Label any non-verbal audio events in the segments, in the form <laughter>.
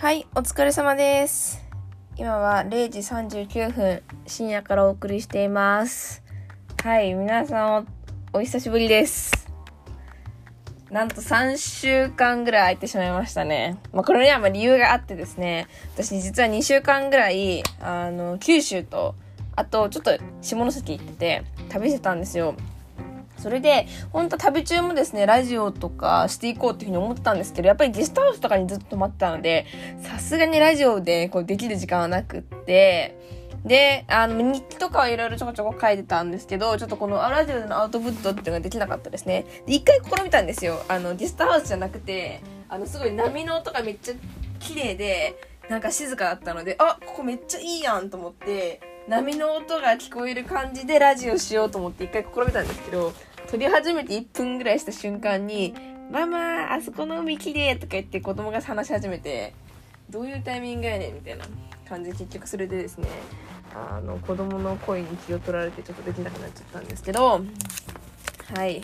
はい、お疲れ様です。今は0時39分、深夜からお送りしています。はい、皆さんお、お久しぶりです。なんと3週間ぐらい空いてしまいましたね。まあ、これにはまあ理由があってですね、私実は2週間ぐらい、あの、九州と、あとちょっと下関行ってて、旅してたんですよ。それで、本当旅中もですね、ラジオとかしていこうっていうふうに思ってたんですけど、やっぱりゲストハウスとかにずっと泊まってたので、さすがにラジオでこうできる時間はなくって、で、あの、日記とかはいろいろちょこちょこ書いてたんですけど、ちょっとこのラジオでのアウトプットっていうのができなかったですね。で、一回試みたんですよ。あの、ゲストハウスじゃなくて、あの、すごい波の音がめっちゃ綺麗で、なんか静かだったので、あ、ここめっちゃいいやんと思って、波の音が聞こえる感じでラジオしようと思って一回試みたんですけど、撮り始めて1分ぐらいした瞬間に、ママ、あそこの海きれいとか言って子供が話し始めて、どういうタイミングやねんみたいな感じで結局それでですね、あの、子供の声に気を取られてちょっとできなくなっちゃったんですけど、はい。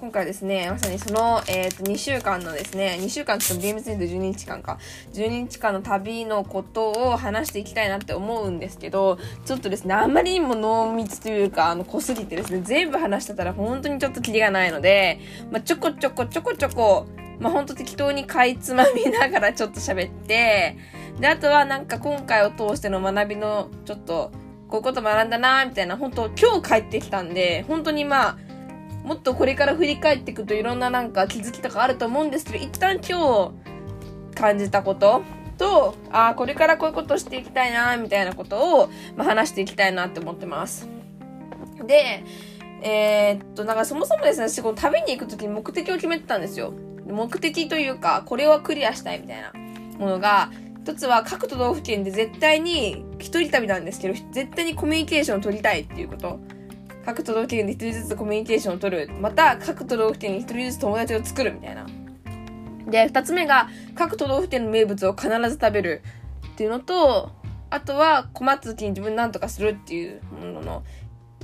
今回ですね、まさにその、えっ、と、2週間のですね、2週間って言っても厳密に言うと12日間か。12日間の旅のことを話していきたいなって思うんですけど、ちょっとですね、あんまりにも濃密というか、あの、濃すぎてですね、全部話してたら本当にちょっとキリがないので、まあ、ちょこちょこちょこちょこ、まあ、ほんと適当にかいつまみながらちょっと喋って、で、あとはなんか今回を通しての学びの、ちょっと、こういうこと学んだなみたいな、本当今日帰ってきたんで、本当にまあ、もっとこれから振り返っていくといろんななんか気づきとかあると思うんですけど、一旦今日感じたことと、ああ、これからこういうことしていきたいな、みたいなことを、まあ、話していきたいなって思ってます。で、えーっと、なんかそもそもですね、私この旅に行くときに目的を決めてたんですよ。目的というか、これはクリアしたいみたいなものが、一つは各都道府県で絶対に一人旅なんですけど、絶対にコミュニケーションを取りたいっていうこと。各都道府県で一人ずつコミュニケーションを取る。また、各都道府県に一人ずつ友達を作るみたいな。で、二つ目が、各都道府県の名物を必ず食べるっていうのと、あとは困った時に自分なんとかするっていうものの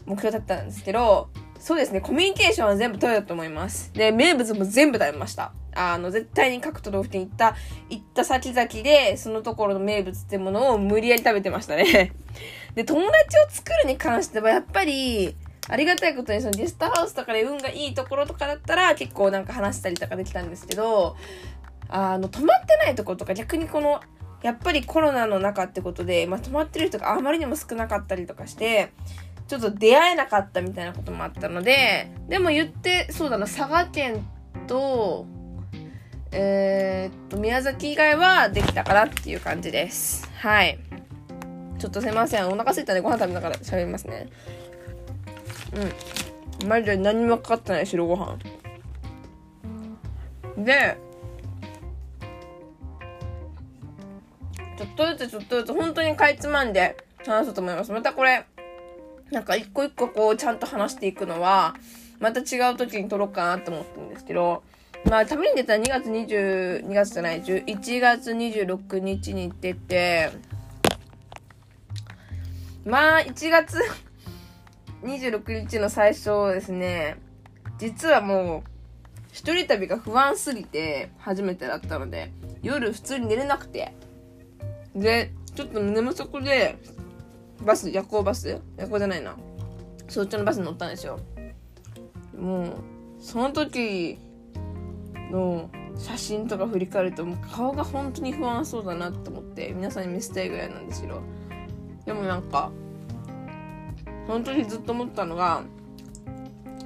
目標だったんですけど、そうですね、コミュニケーションは全部取れたと思います。で、名物も全部食べました。あの、絶対に各都道府県行った、行った先々で、そのところの名物ってものを無理やり食べてましたね。で、友達を作るに関しては、やっぱり、ありがたいことにそのゲストハウスとかで運がいいところとかだったら結構なんか話したりとかできたんですけど、あの、泊まってないところとか逆にこの、やっぱりコロナの中ってことで、まあ、泊まってる人があまりにも少なかったりとかして、ちょっと出会えなかったみたいなこともあったので、でも言って、そうだな、佐賀県と、えーっと、宮崎以外はできたかなっていう感じです。はい。ちょっとすいません。お腹空いたんでご飯食べながら喋りますね。うん。マジで何もかかってない白ご飯。で、ちょっとずつちょっとずつ本当にかいつまんで話そうと思います。またこれ、なんか一個一個こうちゃんと話していくのは、また違う時に撮ろうかなと思ってるんですけど、まあ旅に出たら2月20、2月じゃない、1月26日に出て、まあ1月26日の最初ですね、実はもう、一人旅が不安すぎて初めてだったので、夜普通に寝れなくて、で、ちょっと寝不足で、バス、夜行バス？夜行じゃないな。そっちのバスに乗ったんですよ。もう、その時の写真とか振り返ると、もう顔が本当に不安そうだなと思って、皆さんに見せたいぐらいなんですけど。でもなんか、本当にずっと思ったのが、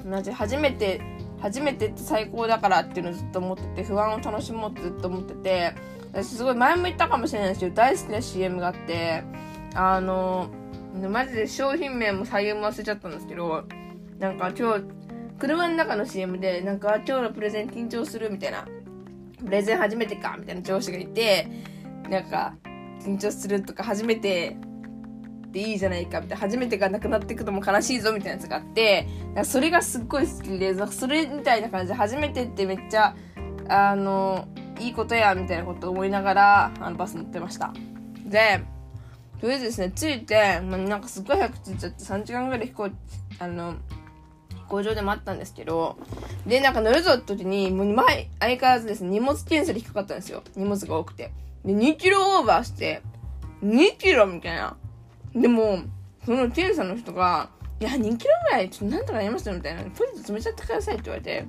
同じ初めて、初めてって最高だからっていうのをずっと思ってて、不安を楽しもうってずっと思ってて、私すごい前も言ったかもしれないですけど、大好きな CM があって、あの、マジで商品名も採用も忘れちゃったんですけど、なんか今日、車の中の CM で、なんか今日のプレゼン緊張するみたいな、プレゼン初めてかみたいな上司がいて、なんか、緊張するとか初めてでいいじゃないかみたいな、初めてがなくなっていくのも悲しいぞみたいなやつがあって、それがすっごい好きで、それみたいな感じで初めてってめっちゃ、あの、いいことやみたいなこと思いながら、あのバス乗ってました。で、とりあえずですね、着いて、まあ、なんかすっごい早く着いちゃって3時間ぐらい飛行、あの、飛行場で待ったんですけど、で、なんか乗るぞって時に、もう前、相変わらずですね、荷物検査で引っかかったんですよ。荷物が多くて。で、2キロオーバーして、2キロみたいな。でも、その検査の人が、いや、2キロぐらい、ちょっとなんとかなりますよ、みたいな。ポテト詰めちゃってくださいって言われて、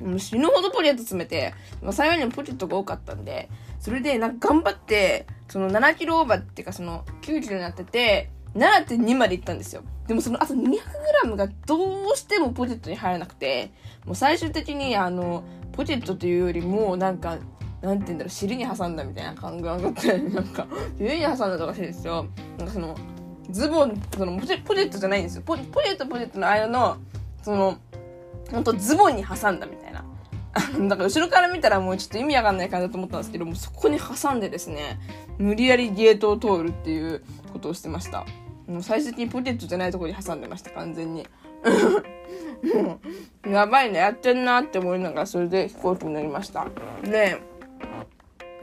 もう死ぬほどポテト詰めて、まあ、幸いにもポテトが多かったんで、それで、なんか頑張って、その7キロオーバーっていうか、その9キロになってて、7.2まで行ったんですよ。でもそのあと 200g がどうしてもポテトに入らなくて、もう最終的にあの、ポテトというよりも、なんか、なんて言うんだろう、尻に挟んだみたいな感覚があって、なんか、<laughs> 尻に挟んだとかしいですよ。なんかその、ズボン、そのポテ、ポテトじゃないんですよ。ポポテトポテトの間の、その、ほんとズボンに挟んだみたいな。<laughs> だから後ろから見たらもうちょっと意味わかんない感じだと思ったんですけども、そこに挟んでですね、無理やりゲートを通るっていうことをしてました。もう最終的にポテトじゃないところに挟んでました、完全に。もう、やばいね、やってんなって思いながら、それで飛行機に乗りました。で、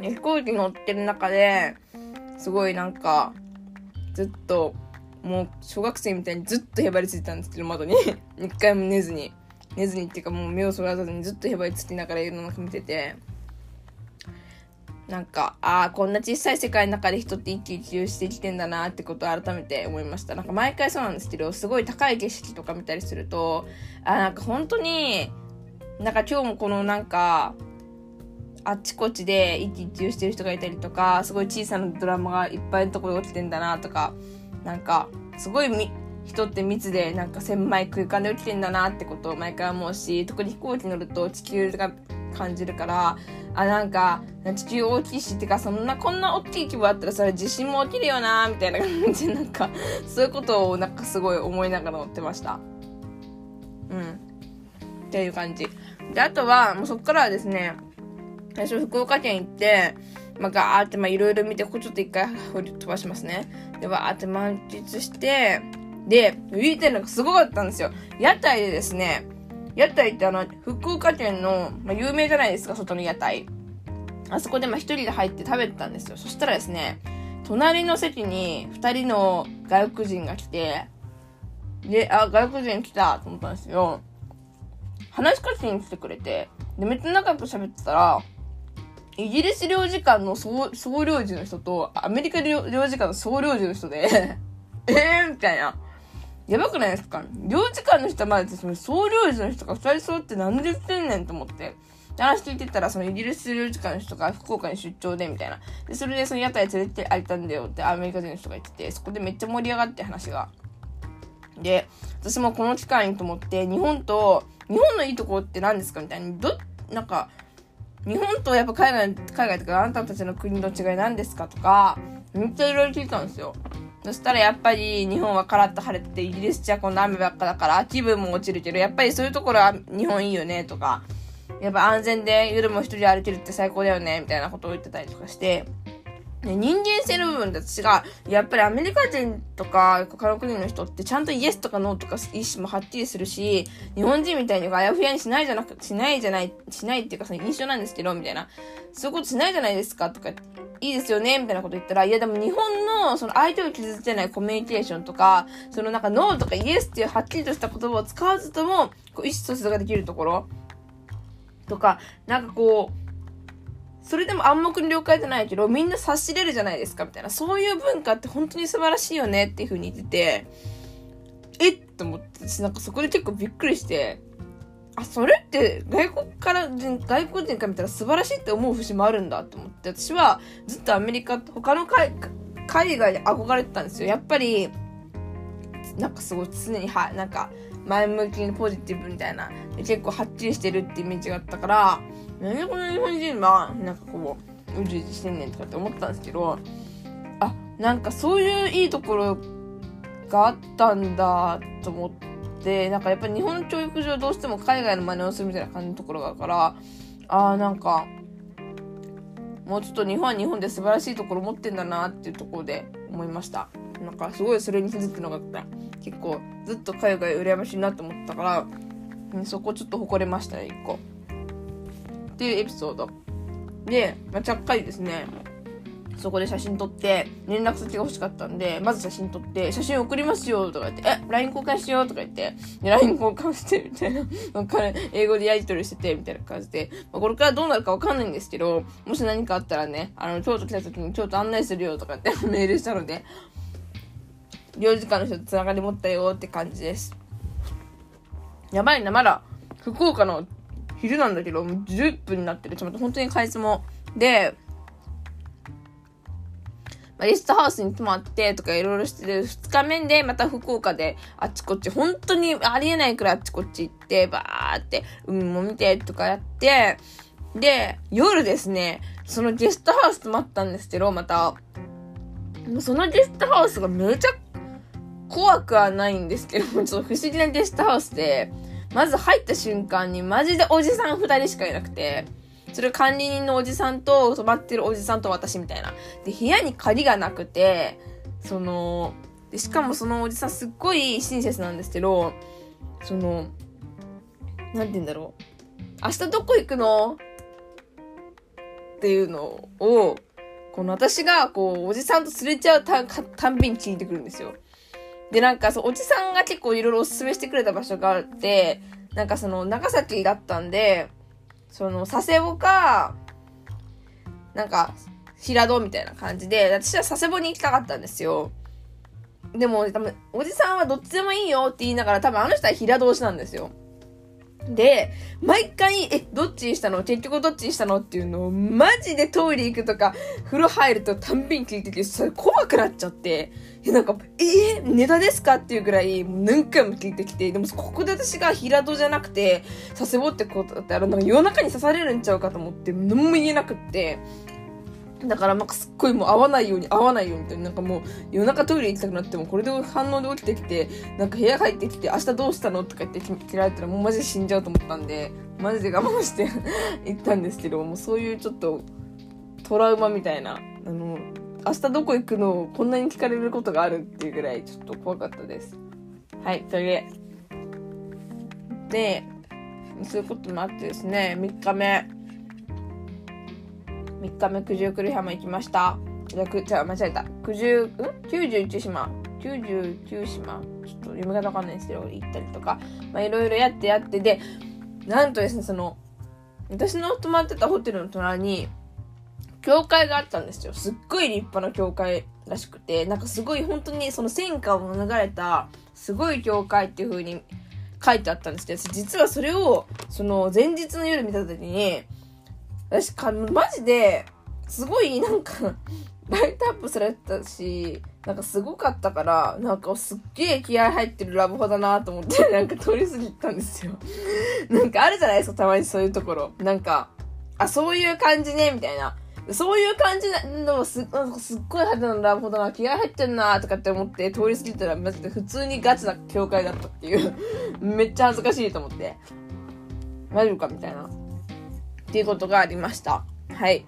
飛行機乗ってる中で、すごいなんか、ずっと、もう小学生みたいにずっとへばりついたんですけど、窓に。<laughs> 一回も寝ずに。寝ずにっていうかもう目をそらさずにずっとへばりつきながらいろんなの見てて、なんか、ああ、こんな小さい世界の中で人って一喜一憂してきてんだなってことを改めて思いました。なんか毎回そうなんですけど、すごい高い景色とか見たりすると、あなんか本当に、なんか今日もこのなんか、あっちこっちで一喜一憂してる人がいたりとか、すごい小さなドラマがいっぱいのところで起きてんだなとか、なんか、すごい、人って密でなんか狭い空間で起きてんだなってことを毎回思うし、特に飛行機乗ると地球が感じるから、あ、なんか、地球大きいし、ってか、そんな、こんな大きい規模あったら、それ地震も起きるよな、みたいな感じで、なんか、そういうことを、なんかすごい思いながら乗ってました。うん。っていう感じ。で、あとは、もうそっからはですね、最初福岡県行って、まあ、ガーって、ま、いろいろ見て、ここちょっと一回飛ばしますね。で、わーって満喫して、で、言いたいのがすごかったんですよ。屋台でですね、屋台ってあの、福岡県の、まあ、有名じゃないですか、外の屋台。あそこでまあ一人で入って食べてたんですよ。そしたらですね、隣の席に二人の外国人が来て、で、あ、外国人来たと思ったんですよ。話しかけに来てくれて、で、めっちゃ仲良く喋ってたら、イギリス領事館の総総領事の人と、アメリカ領事館の総領事の人で <laughs> えーみたいな。やばくないですか？領事館の人まだその総領事の人が二人揃って何で言ってんねんと思って。話聞いてたら、そのイギリス領事館の人が福岡に出張で、みたいな。で、それでその屋台連れてあげたんだよってアメリカ人の人が言ってて、そこでめっちゃ盛り上がって話が。で、私もこの機会にと思って、日本と、日本のいいところって何ですか？みたいに、ど、なんか、日本とやっぱ海外、海外とかあなたたちの国の違い何ですかとか、めっちゃいろいろ聞いたんですよ。そしたらやっぱり日本はカラッと晴れてて、イギリスじゃ今度雨ばっかだから気分も落ちるけど、やっぱりそういうところは日本いいよねとか、やっぱ安全で夜も一人歩けるって最高だよねみたいなことを言ってたりとかして、ね、人間性の部分で私が、やっぱりアメリカ人とか他の国の人ってちゃんとイエスとかノーとか意思もはっきりするし、日本人みたいにあやふやにしないじゃなく、しないじゃない、しないっていうかその印象なんですけど、みたいな。そういうことしないじゃないですかとかいいですよねみたいなこと言ったら、いやでも日本のその相手を傷つけないコミュニケーションとか、そのなんかノーとかイエスっていうはっきりとした言葉を使わずとも、こう意思疎通ができるところとか、なんかこう、それでも暗黙の了解じゃないけど、みんな察しれるじゃないですか、みたいな。そういう文化って本当に素晴らしいよねっていう風に言ってて、えっと思って、私なんかそこで結構びっくりして、あ、それって外国から人、外国人から見たら素晴らしいって思う節もあるんだと思って、私はずっとアメリカ、他の海海外で憧れてたんですよ。やっぱり、なんかすごい常には、なんか前向きにポジティブみたいな、結構はっきりしてるってイメージがあったから、なんでこの日本人は、なんかこう、うじうじしてんねんとかって思ったんですけど、あ、なんかそういういいところがあったんだと思って、なんかやっぱり日本教育上どうしても海外の真似をするみたいな感じのところがあるから、ああ、なんか、もうちょっと日本は日本で素晴らしいところ持ってんだなっていうところで思いました。なんかすごいそれに気づくのが結構ずっと海外羨ましいなと思ったから、そこちょっと誇れましたね、一個。っていうエピソード。で、まあ、ちゃっかりですね、そこで写真撮って、連絡先が欲しかったんで、まず写真撮って、写真送りますよとか言って、え、LINE 交換しようとか言って、LINE 交換して、みたいな。<laughs> 彼、英語でやり取りしてて、みたいな感じで、まあ、これからどうなるかわかんないんですけど、もし何かあったらね、あの、京都来た時に京都案内するよとかって <laughs> メールしたので、領事館の人と繋がり持ったよって感じです。やばいな、まだ、福岡の昼なんだけど、もう10分になってる。ちょっと本当に開いも。で、ま、リストハウスに泊まってとかいろいろしてる2日目で、また福岡であっちこっち、本当にありえないくらいあっちこっち行って、バーって海も見てとかやって、で、夜ですね、そのゲストハウス泊まったんですけど、また、そのゲストハウスがめちゃ怖くはないんですけど、ちょっと不思議なゲストハウスで、まず入った瞬間にマジでおじさん二人しかいなくて、それ管理人のおじさんと泊まってるおじさんと私みたいな。で、部屋に鍵がなくて、その、でしかもそのおじさんすっごい親切なんですけど、その、なんて言うんだろう。明日どこ行くの？っていうのを、この私が、こう、おじさんとすれちゃうたたんびに聞いてくるんですよ。で、なんか、そう、おじさんが結構いろいろおすすめしてくれた場所があって、なんかその、長崎だったんで、その、佐世保か、なんか、平戸みたいな感じで、私は佐世保に行きたかったんですよ。でも、多分、おじさんはどっちでもいいよって言いながら、多分あの人は平戸推しなんですよ。で、毎回、え、どっちにしたの？結局どっちにしたの？っていうのを、マジでトイレ行くとか、風呂入るとたんびに聞いてて、それ怖くなっちゃって、え、なんか、えー、ネタですか？っていうぐらい、何回も聞いてきて、でもここで私が平戸じゃなくて、佐世保ってことだったら、なんか夜中に刺されるんちゃうかと思って、何も言えなくって、だからなんかすっごいもう合わないように合わないようにって、なんかもう夜中トイレ行きたくなってもこれで反応で起きてきて、なんか部屋帰ってきて明日どうしたのとか言って切られたらもうマジで死んじゃうと思ったんで、<laughs> マジで我慢して行ったんですけど、もうそういうちょっとトラウマみたいな、あの、明日どこ行くのをこんなに聞かれることがあるっていうぐらいちょっと怖かったです。はい、トイレ。で、そういうこともあってですね、3日目。3日目九十九里浜行きました。じゃ、く、じゃ間違えた。九十、ん ?91 島。99島ちょっと読み方わかんないんですけど、行ったりとか、まあいろいろやってやって、で、なんとですね、その、私の泊まってたホテルの隣に、教会があったんですよ。すっごい立派な教会らしくて、なんかすごい本当にその戦火を免れた、すごい教会っていう風に書いてあったんですけど、実はそれを、その前日の夜見た時に、私か、マジで、すごいなんか <laughs> ライトアップされてたし、なんかすごかったから、なんかすっげえ気合入ってるラブホだなと思って、<laughs> なんか通り過ぎたんですよ。<laughs> なんかあるじゃないですか、たまにそういうところ。なんか、あ、そういう感じね、みたいな。そういう感じのす、なんかすっごい派手なラブホだな、気合入ってんなとかって思って通り過ぎたら、マジで普通にガチな教会だったっていうめっちゃ恥ずかしいと思って。大丈夫かみたいな。っていうことがありました。はい。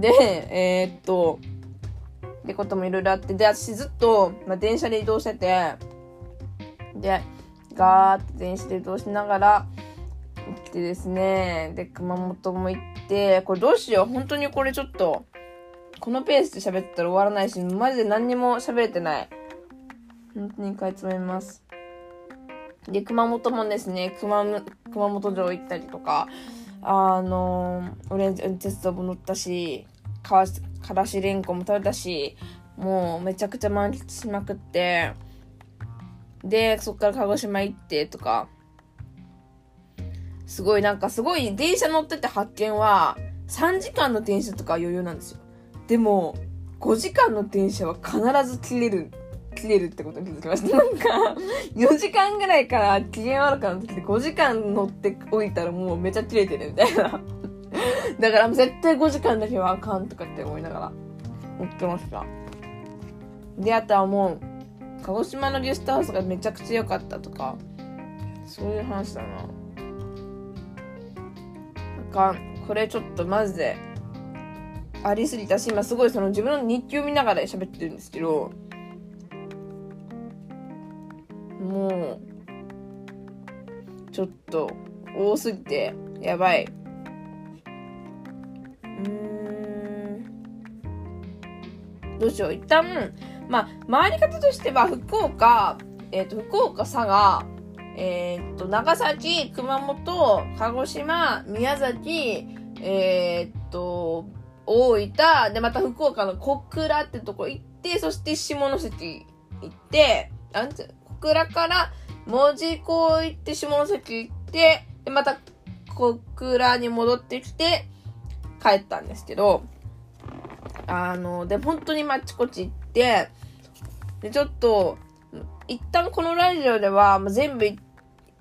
で、えー、っと、ってこともいろいろあって、で、私ずっと、まあ、電車で移動してて、で、ガーって電車で移動しながら、行ってですね、で、熊本も行って、これどうしよう、本当にこれちょっと、このペースで喋ったら終わらないし、マジで何にも喋れてない。本当に買い詰めます。で、熊本もですね、熊、熊本城行ったりとか、あの、オレンジ鉄道も乗ったし、かからしれんこも食べたし、もうめちゃくちゃ満喫しまくって、で、そっから鹿児島行ってとか、すごいなんかすごい電車乗ってて発見は、3時間の電車とか余裕なんですよ。でも、5時間の電車は必ず切れる切れるってことに気づきました。なんか、4時間ぐらいから機嫌悪くなってきて、5時間乗っておいたらもうめちゃ切れてるみたいな。だから絶対5時間だけはあかんとかって思いながら、思ってました。で、あとはもう、鹿児島のゲストハウスがめちゃくちゃ良かったとか、そういう話だな。あかん。これちょっとマジで、ありすぎたし、今すごいその自分の日記を見ながら喋ってるんですけど、もう、ちょっと、多すぎて、やばい。うーん。どうしよう。一旦、まあ、回り方としては、福岡、えっ、ー、と、福岡、佐賀、えっ、ー、と、長崎、熊本、鹿児島、宮崎、えっ、と、大分、で、また福岡の小倉ってとこ行って、そして下関行って、なんて、小倉から門司港行って下関行って、で、また小倉に戻ってきて、帰ったんですけど、あの、で、本当にまちこち行って、で、ちょっと、一旦このラジオでは、ま全部、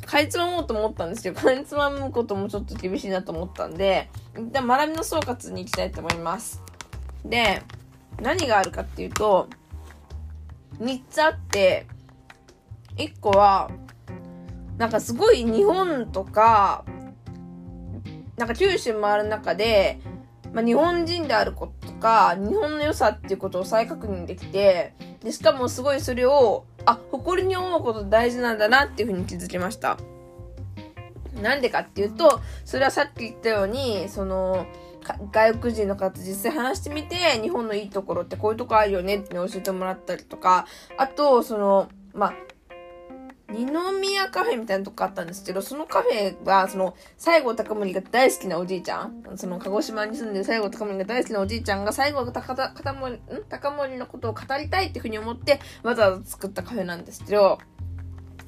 かいつまもうと思ったんですけど、かいつまむこともちょっと厳しいなと思ったんで、一旦学びの総括に行きたいと思います。で、何があるかっていうと、3つあって、1個は、なんかすごい日本とか、なんか九州回る中で、まあ、日本人であることとか、日本の良さっていうことを再確認できて、で、しかもすごいそれを、あ、誇りに思うこと大事なんだなっていうふうに気づきました。なんでかっていうと、それはさっき言ったように、その、外国人の方実際話してみて、日本のいいところってこういうとこあるよねって教えてもらったりとか、あと、その、まあ、二宮カフェみたいなとこあったんですけど、そのカフェは、その、西郷隆盛が大好きなおじいちゃん、その、鹿児島に住んでる西郷隆盛が大好きなおじいちゃんが、西郷隆盛、ん高森のことを語りたいっていうふうに思って、わざわざ作ったカフェなんですけど、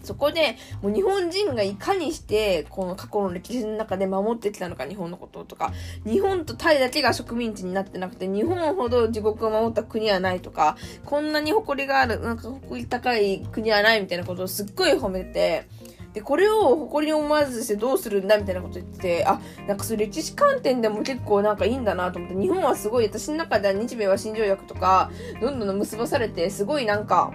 そこで、もう日本人がいかにして、この過去の歴史の中で守ってきたのか、日本のこととか、日本とタイだけが植民地になってなくて、日本ほど自国を守った国はないとか、こんなに誇りがある、なんか誇り高い国はないみたいなことをすっごい褒めて、で、これを誇りに思わずしてどうするんだみたいなこと言ってて、あ、なんかそう歴史観点でも結構なんかいいんだなと思って、日本はすごい、私の中では日米和親条約とか、どんどん結ばされて、すごいなんか、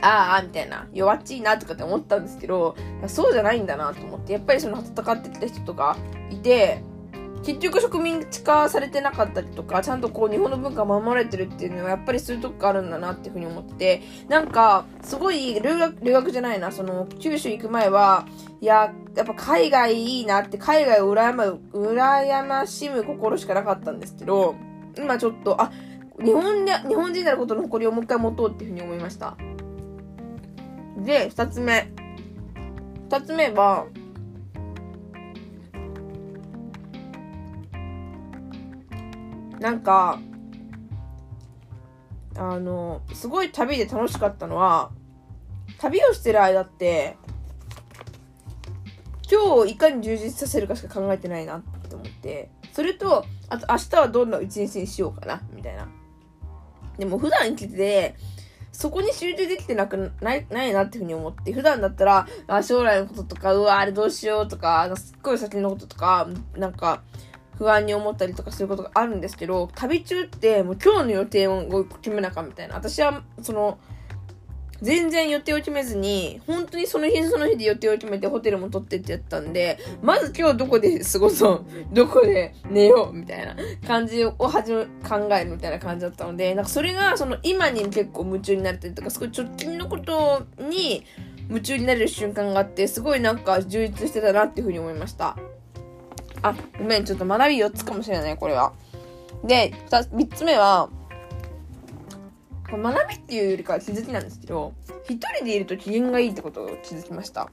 ああ、みたいな、弱っちいなとかって思ったんですけど、そうじゃないんだなと思って、やっぱりその戦ってた人とかいて、結局植民地化されてなかったりとか、ちゃんとこう日本の文化守られてるっていうのはやっぱりそういうとこがあるんだなっていうふうに思ってて、なんか、すごい留学、留学じゃないな、その、九州行く前は、いや、やっぱ海外いいなって、海外を羨ま、羨ましむ心しかなかったんですけど、今ちょっと、あ、日本で、日本人であることの誇りをもう一回持とうっていうふうに思いました。で、二つ目。二つ目は、なんか、あの、すごい旅で楽しかったのは、旅をしてる間って、今日をいかに充実させるかしか考えてないなって思って、それと、あと明日はどんな一日にしようかな、みたいな。でも普段生きてて、そこに集中できてなくない、ないなっていうふうに思って、普段だったら、あ将来のこととか、うわ、あれどうしようとか、すっごい先のこととか、なんか、不安に思ったりとかすることがあるんですけど、旅中ってもう今日の予定を決めなかみたいな。私は、その、全然予定を決めずに、本当にその日その日で予定を決めてホテルも取ってってやったんで、まず今日どこで過ごそう、どこで寝よう、みたいな感じをはじめ、考えるみたいな感じだったので、なんかそれがその今に結構夢中になってるとか、すごい直近のことに夢中になれる瞬間があって、すごいなんか充実してたなっていうふうに思いました。あ、ごめん、ちょっと学び4つかもしれない、これは。で、3つ目は、学びっていうよりかは気づきなんですけど、一人でいると機嫌がいいってことを気づきました。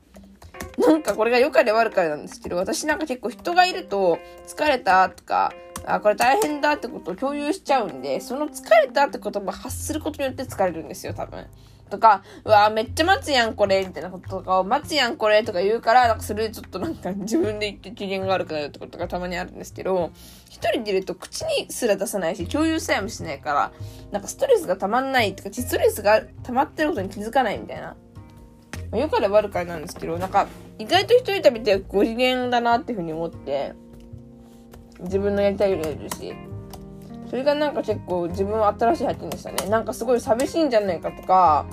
なんかこれが良かれ悪かれなんですけど、私なんか結構人がいると疲れたとか、あ、これ大変だってことを共有しちゃうんで、その疲れたって言葉を発することによって疲れるんですよ、多分。とか、うわめっちゃ待つやんこれ、みたいなこととかを、待つやんこれとか言うから、なんかそれでちょっとなんか自分で言って機嫌が悪くなるってことがたまにあるんですけど、一人でいると口にすら出さないし、共有さえもしないから、なんかストレスが溜まんないとか、ストレスが溜まってることに気づかないみたいな。まあ、よかれ悪かれなんですけど、なんか、意外と一人旅ってご機嫌だなっていうふうに思って、自分のやりたいよりやるし、それがなんか結構自分は新しい発見でしたね。なんかすごい寂しいんじゃないかとか、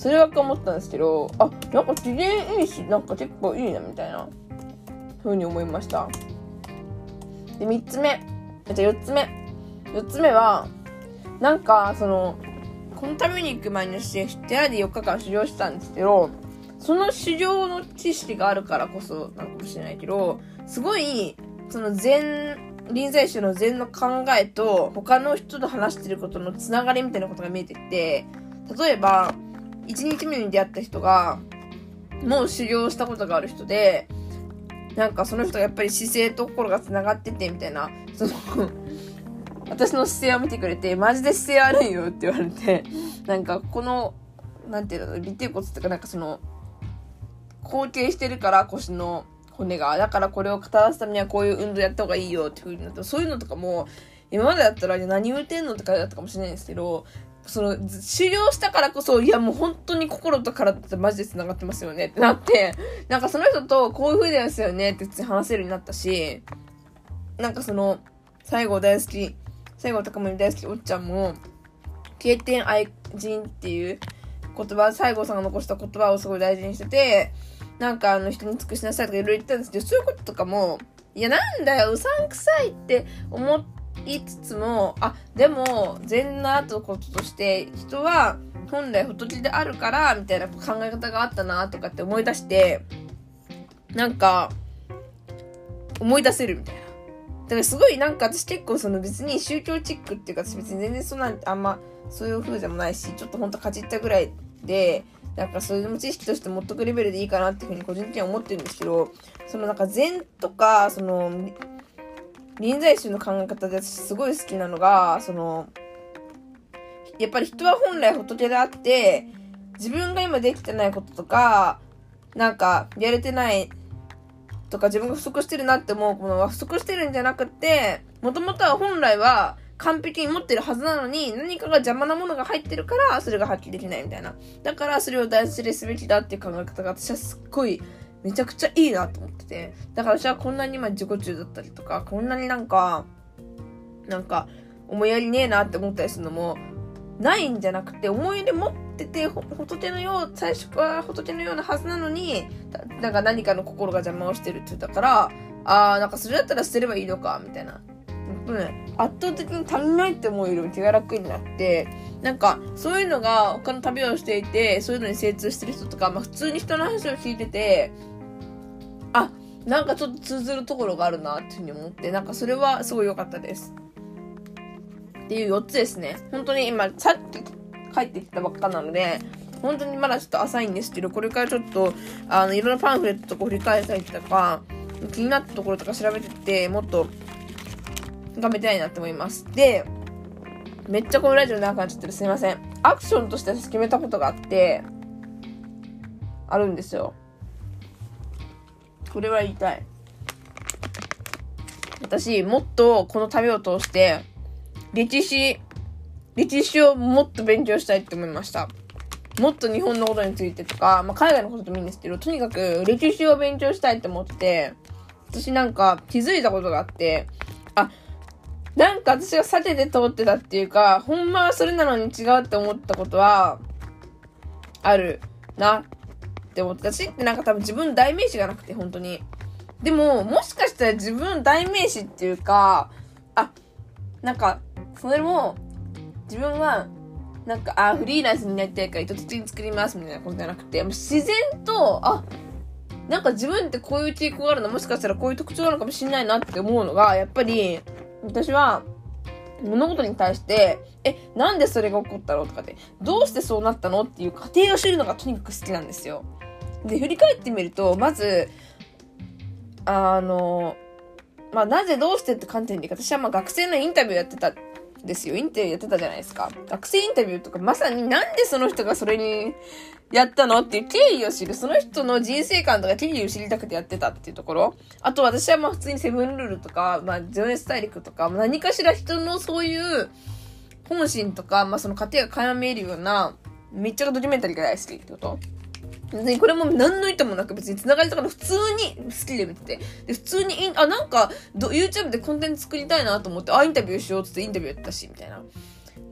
それは思ったんですけど、あ、なんか機嫌いいし、なんか結構いいな、みたいな、風に思いました。で、3つ目。じゃ4つ目。4つ目は、なんか、その、この旅に行く前に私、寺で4日間修行したんですけど、その修行の知識があるからこそなのかもしれないけど、すごい、その禅臨済宗の禅の考えと他の人と話してることのつながりみたいなことが見えてきて、例えば、1日目に出会った人が、もう修行したことがある人で、なんかその人がやっぱり姿勢と心がつながってて、みたいな、その私の姿勢を見てくれて、マジで姿勢悪いよって言われて、なんかこの、なんていうの、尾てい骨っていうかなんかその、後傾してるから腰の骨が。だからこれを正すためにはこういう運動やった方がいいよっていう風になって、そういうのとかも、今までだったら何言うてんのって感じだったかもしれないんですけど、その、修行したからこそ、いやもう本当に心と体ってマジで繋がってますよねってなって、なんかその人とこういう風ですよねって普通に話せるようになったし、なんかその、最後大好き、最後高森大好きおっちゃんも、経典愛人っていう言葉、西郷さんが残した言葉をすごい大事にしてて、なんかあの人に尽くしなさいとかいろいろ言ってたんですけど、そういうこととかも、いやなんだよ、うさんくさいって思っいつつも、あ、でも、善なとこととして、人は本来仏であるから、みたいな考え方があったなとかって思い出して、なんか、思い出せるみたいな。だからすごいなんか私結構その別に宗教チックっていうか私別に全然そんなあんまそういう風でもないし、ちょっとほんとかじったぐらいで、なんかそれでも知識として持っとくレベルでいいかなっていうふうに個人的には思ってるんですけど、そのなんか禅とか、その、臨済宗の考え方で私すごい好きなのが、その、やっぱり人は本来仏であって、自分が今できてないこととか、なんかやれてないとか自分が不足してるなって思うものは不足してるんじゃなくて、もともとは本来は完璧に持ってるはずなのに、何かが邪魔なものが入ってるから、それが発揮できないみたいな。だから、それを大事にすべきだっていう考え方が私はすっごい、めちゃくちゃいいなと思ってて。だから私はこんなに今自己中だったりとか、こんなになんか、なんか、思いやりねえなって思ったりするのも、ないんじゃなくて、思い入れ持ってて、仏のよう、最初から仏のようなはずなのに、なんか何かの心が邪魔をしてるって言ったから、あー、なんかそれだったら捨てればいいのか、みたいな。ね、圧倒的に足りないって思うよりも気が楽になって、なんか、そういうのが他の旅をしていて、そういうのに精通してる人とか、まあ普通に人の話を聞いてて、あ、なんかちょっと通ずるところがあるなっていうふうに思って、なんかそれはすごい良かったです。っていう4つですね。本当に今、さっき帰ってきたばっかなので、本当にまだちょっと浅いんですけど、これからちょっと、あの、いろんなパンフレットとか振り返ったりとか、気になったところとか調べてって、もっと頑張りたいなって思います。で、めっちゃこのラジオ長くなっちゃってるすいません。アクションとして決めたことがあって、あるんですよ。これは言いたい。私、もっとこの旅を通して、歴史、歴史をもっと勉強したいって思いました。もっと日本のことについてとか、まあ、海外のことでもいいんですけど、とにかく歴史を勉強したいって思って、私なんか気づいたことがあって、あ、なんか私が避けて通ってたっていうか、ほんまはそれなのに違うって思ったことは、あるなっって思ってたし、ってなんか多分自分代名詞がなくて、本当に。でも、もしかしたら自分代名詞っていうか、あ、なんか、それも、自分が、なんか、あ、フリーランスになりたいから意図的に作りますみたいなことじゃなくて、自然と、あ、なんか自分ってこういう傾向があるのもしかしたらこういう特徴なのかもしれないなって思うのが、やっぱり、私は、物事に対して、え、なんでそれが起こったのとかで、どうしてそうなったのっていう過程を知るのがとにかく好きなんですよ。で、振り返ってみると、まず、あの、まあ、なぜどうしてって観点で私はまあ学生のインタビューやってたですよ。インタビューやってたじゃないですか。学生インタビューとか、まさになんでその人がそれにやったのっていう経緯を知る。その人の人生観とか経緯を知りたくてやってたっていうところ。あと私はまあ普通にセブンルールとか、まあ情熱大陸とか、何かしら人のそういう本心とか、まあその過程が垣間見えるような、めっちゃドキュメンタリーが大好きってこと？別にこれも何の意図もなく別に繋がりとかの普通に好きで見てて。で、普通にインあ、なんか、YouTube でコンテンツ作りたいなと思って、あ、インタビューしようっつってインタビューやったし、みたいな。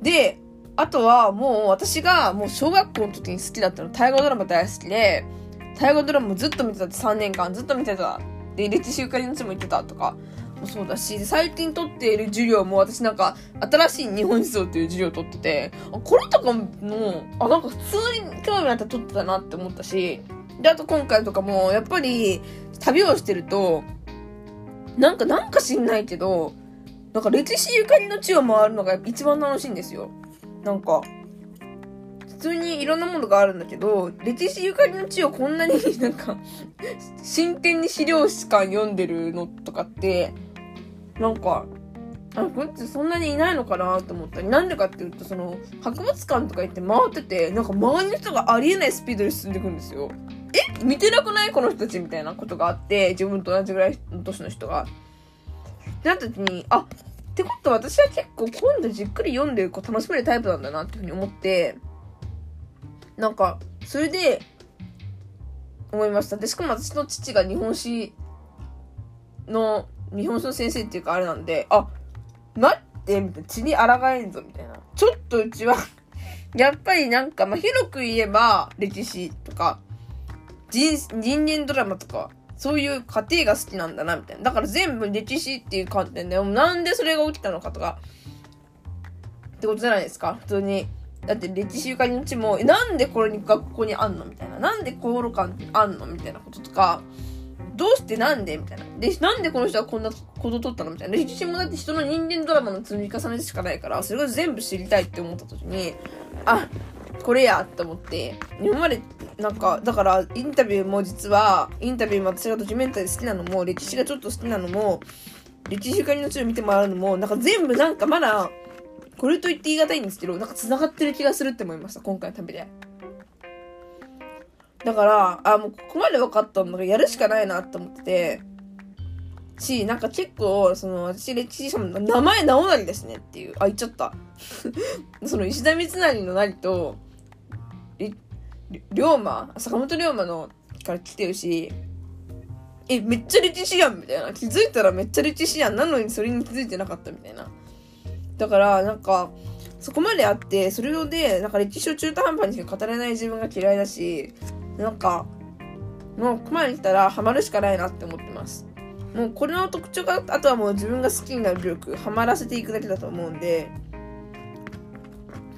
で、あとはもう私がもう小学校の時に好きだったの、大河ドラマ大好きで、大河ドラマずっと見てたって3年間ずっと見てた。で、歴史ゆかりの地も行ってたとかもそうだし、最近取っている授業も私なんか新しい日本思想っていう授業を取ってて、あ、これとかも、あ、なんか普通に興味あって取ってたなって思ったし、で、あと今回とかも、やっぱり旅をしてると、なんかなんか知んないけど、なんか歴史ゆかりの地を回るのが一番楽しいんですよ。なんか、普通にいろんなものがあるんだけど、歴史ゆかりの地をこんなになんか真剣に資料館読んでるのとかって、なんか、あ、こいつそんなにいないのかなと思ったり、なんでかっていうと、その、博物館とか行って回ってて、なんか周りの人がありえないスピードで進んでいくんですよ。え？見てなくない？この人たちみたいなことがあって、自分と同じぐらいの年の人が。ってなった時に、あ、ってことは私は結構今度じっくり読んでる子楽しめるタイプなんだなっていうふうに思って、なんか、それで、思いました。で、しかも私の父が日本史の、日本史の先生っていうかあれなんで、あ、待ってみたいな。血に抗えんぞみたいな。ちょっとうちは <laughs> やっぱりなんか、まあ、広く言えば、歴史とか、人、人間ドラマとか、そういう過程が好きなんだな、みたいな。だから全部歴史っていう観点で、もなんでそれが起きたのかとか、ってことじゃないですか、普通に。だって歴史ゆかりの地も、なんでこれに学校にあんの？みたいな。なんで航路館あんの？みたいなこととか、どうしてなんでみたいな。で、なんでこの人はこんなこと取ったのみたいな。歴史もだって人の人間ドラマの積み重ねしかないから、それを全部知りたいって思った時に、あ、これやって思って、今まで、なんか、だから、インタビューも実は、インタビューも私がドキュメンタリー好きなのも、歴史がちょっと好きなのも、歴史ゆかりの地を見て回るのも、なんか全部なんかまだ、これと言って言い難いんですけど、なんか繋がってる気がするって思いました、今回の旅で。だから、あ、もうここまで分かったんだからやるしかないなって思ってて、し、なんか結構、その、私、歴史書の名前直成ですねっていう、あ、言っちゃった。<laughs> その、石田三成の成と、り龍馬坂本龍馬のから来てるし、え、めっちゃ歴史やんみたいな。気づいたらめっちゃ歴史やん。なのにそれに気づいてなかったみたいな。だから、なんか、そこまであって、それで、なんか歴史を中途半端にしか語れない自分が嫌いだし、なんか、もうここまで来たらハマるしかないなって思ってます。もうこれの特徴が、あとはもう自分が好きになる力、ハマらせていくだけだと思うんで、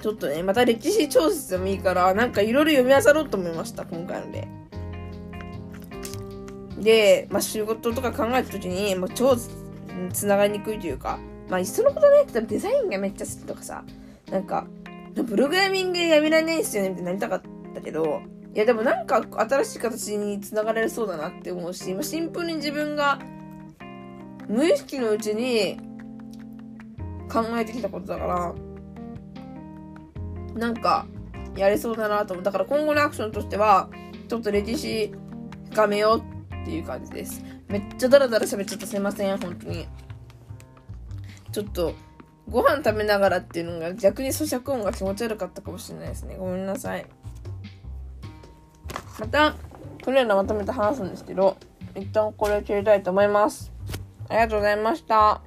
ちょっとね、また歴史調節でもいいから、なんかいろいろ読み漁ろうと思いました、今回ので。で、まあ仕事とか考えた時に、もう超つながりにくいというか、まあいっそのことね、デザインがめっちゃ好きとかさ、なんか、プログラミングやめられないんすよねってなりたかったけど、いやでもなんか新しい形に繋がれそうだなって思うし、ま、シンプルに自分が無意識のうちに考えてきたことだから、なんかやれそうだなと思う。だから今後のアクションとしては、ちょっと歴史深めようっていう感じです。めっちゃダラダラ喋っちゃったすいません、本当に。ちょっと、ご飯食べながらっていうのが逆に咀嚼音が気持ち悪かったかもしれないですね。ごめんなさい。また、これらまとめて話すんですけど、一旦これを切りたいと思います。ありがとうございました。